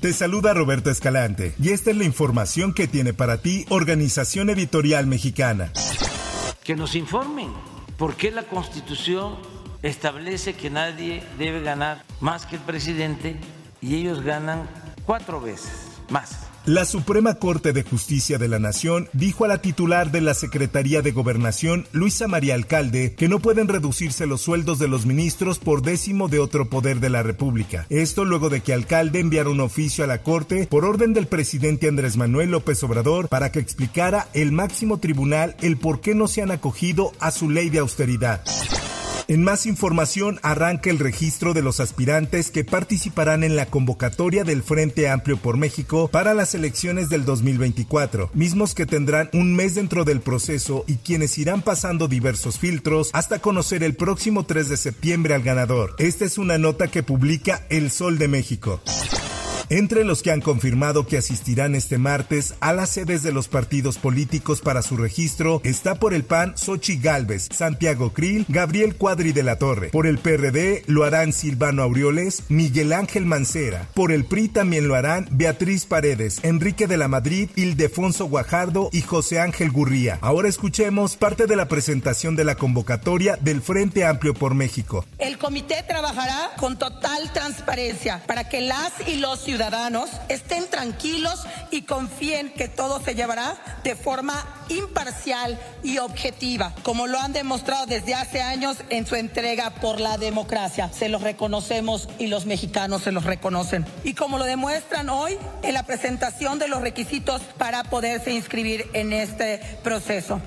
Te saluda Roberto Escalante y esta es la información que tiene para ti Organización Editorial Mexicana. Que nos informen por qué la Constitución establece que nadie debe ganar más que el presidente y ellos ganan cuatro veces más. La Suprema Corte de Justicia de la Nación dijo a la titular de la Secretaría de Gobernación, Luisa María Alcalde, que no pueden reducirse los sueldos de los ministros por décimo de otro poder de la República. Esto luego de que Alcalde enviara un oficio a la Corte por orden del presidente Andrés Manuel López Obrador para que explicara el máximo tribunal el por qué no se han acogido a su ley de austeridad. En más información arranca el registro de los aspirantes que participarán en la convocatoria del Frente Amplio por México para las elecciones del 2024, mismos que tendrán un mes dentro del proceso y quienes irán pasando diversos filtros hasta conocer el próximo 3 de septiembre al ganador. Esta es una nota que publica El Sol de México. Entre los que han confirmado que asistirán este martes a las sedes de los partidos políticos para su registro está por el PAN Sochi Galvez, Santiago Krill, Gabriel Cuadri de la Torre. Por el PRD lo harán Silvano Aureoles, Miguel Ángel Mancera. Por el PRI también lo harán Beatriz Paredes, Enrique de la Madrid, Ildefonso Guajardo y José Ángel Gurría. Ahora escuchemos parte de la presentación de la convocatoria del Frente Amplio por México. El comité trabajará con total transparencia para que las y los ciudadanos ciudadanos estén tranquilos y confíen que todo se llevará de forma imparcial y objetiva, como lo han demostrado desde hace años en su entrega por la democracia. Se los reconocemos y los mexicanos se los reconocen. Y como lo demuestran hoy en la presentación de los requisitos para poderse inscribir en este proceso.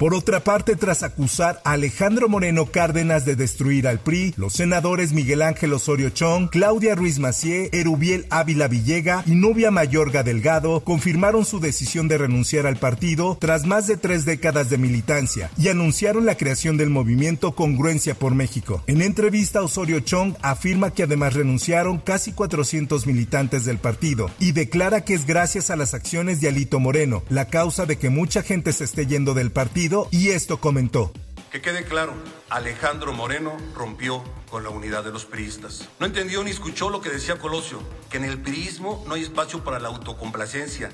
Por otra parte, tras acusar a Alejandro Moreno Cárdenas de destruir al PRI, los senadores Miguel Ángel Osorio Chong, Claudia Ruiz Macié, Erubiel Ávila Villega y Nubia Mayorga Delgado confirmaron su decisión de renunciar al partido tras más de tres décadas de militancia y anunciaron la creación del movimiento Congruencia por México. En entrevista, Osorio Chong afirma que además renunciaron casi 400 militantes del partido y declara que es gracias a las acciones de Alito Moreno la causa de que mucha gente se esté yendo del partido y esto comentó. Que quede claro, Alejandro Moreno rompió con la unidad de los priistas. No entendió ni escuchó lo que decía Colosio, que en el priismo no hay espacio para la autocomplacencia.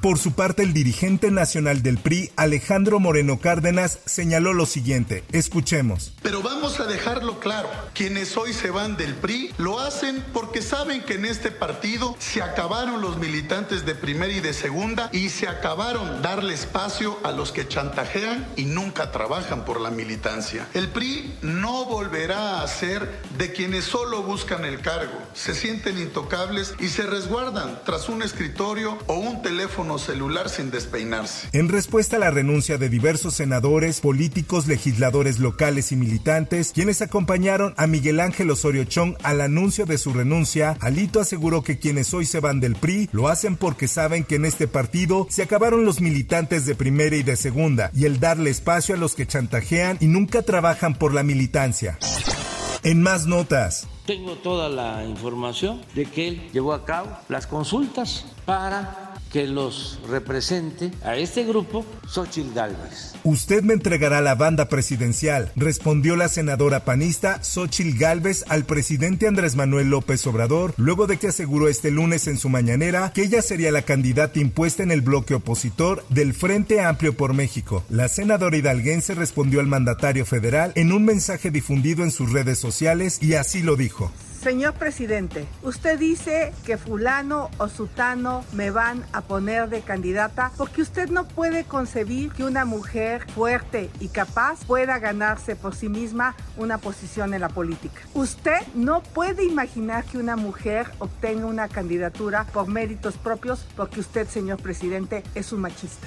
Por su parte, el dirigente nacional del PRI, Alejandro Moreno Cárdenas, señaló lo siguiente. Escuchemos. Pero vamos a dejarlo claro. Quienes hoy se van del PRI lo hacen porque saben que en este partido se acabaron los militantes de primera y de segunda y se acabaron darle espacio a los que chantajean y nunca trabajan por la militancia. El PRI no volverá a ser de quienes solo buscan el cargo, se sienten intocables y se resguardan tras un escritorio o un teléfono celular sin despeinarse. En respuesta a la renuncia de diversos senadores, políticos, legisladores locales y militantes, quienes acompañaron a Miguel Ángel Osorio Chong al anuncio de su renuncia, Alito aseguró que quienes hoy se van del PRI lo hacen porque saben que en este partido se acabaron los militantes de primera y de segunda y el darle espacio a los que chantajean y nunca trabajan por la militancia. En más notas. Tengo toda la información de que él llevó a cabo las consultas para que los represente a este grupo Xochitl Gálvez. Usted me entregará la banda presidencial, respondió la senadora panista Xochitl Gálvez al presidente Andrés Manuel López Obrador, luego de que aseguró este lunes en su mañanera que ella sería la candidata impuesta en el bloque opositor del Frente Amplio por México. La senadora hidalguense respondió al mandatario federal en un mensaje difundido en sus redes sociales y así lo dijo. Señor presidente, usted dice que fulano o sutano me van a poner de candidata porque usted no puede concebir que una mujer fuerte y capaz pueda ganarse por sí misma una posición en la política. Usted no puede imaginar que una mujer obtenga una candidatura por méritos propios porque usted, señor presidente, es un machista.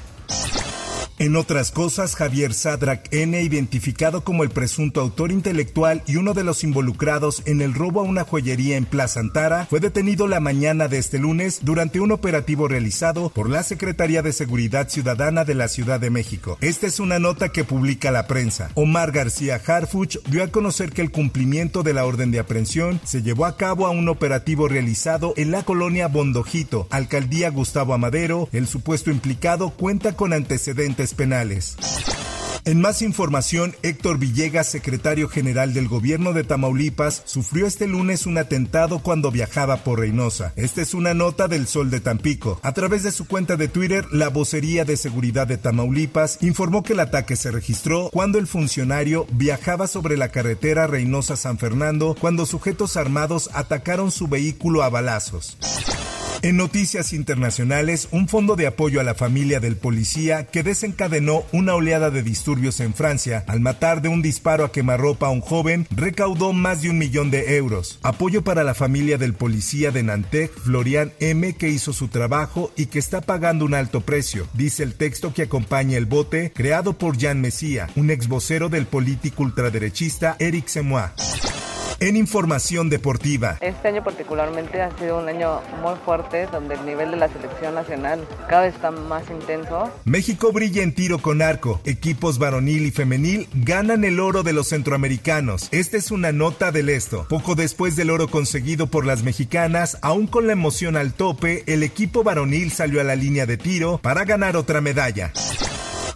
En otras cosas, Javier Sadrak N., identificado como el presunto autor intelectual y uno de los involucrados en el robo a una joyería en Plaza Antara, fue detenido la mañana de este lunes durante un operativo realizado por la Secretaría de Seguridad Ciudadana de la Ciudad de México. Esta es una nota que publica la prensa. Omar García Harfuch dio a conocer que el cumplimiento de la orden de aprehensión se llevó a cabo a un operativo realizado en la colonia Bondojito, alcaldía Gustavo Amadero. El supuesto implicado cuenta con antecedentes penales. En más información, Héctor Villegas, secretario general del gobierno de Tamaulipas, sufrió este lunes un atentado cuando viajaba por Reynosa. Esta es una nota del Sol de Tampico. A través de su cuenta de Twitter, la vocería de seguridad de Tamaulipas informó que el ataque se registró cuando el funcionario viajaba sobre la carretera Reynosa-San Fernando cuando sujetos armados atacaron su vehículo a balazos. En noticias internacionales, un fondo de apoyo a la familia del policía que desencadenó una oleada de disturbios en Francia al matar de un disparo a quemarropa a un joven recaudó más de un millón de euros. Apoyo para la familia del policía de Nantes, Florian M., que hizo su trabajo y que está pagando un alto precio, dice el texto que acompaña el bote creado por Jean Messia, un ex vocero del político ultraderechista Eric Semois. En información deportiva. Este año particularmente ha sido un año muy fuerte donde el nivel de la selección nacional cada vez está más intenso. México brilla en tiro con arco. Equipos varonil y femenil ganan el oro de los centroamericanos. Esta es una nota del esto. Poco después del oro conseguido por las mexicanas, aún con la emoción al tope, el equipo varonil salió a la línea de tiro para ganar otra medalla.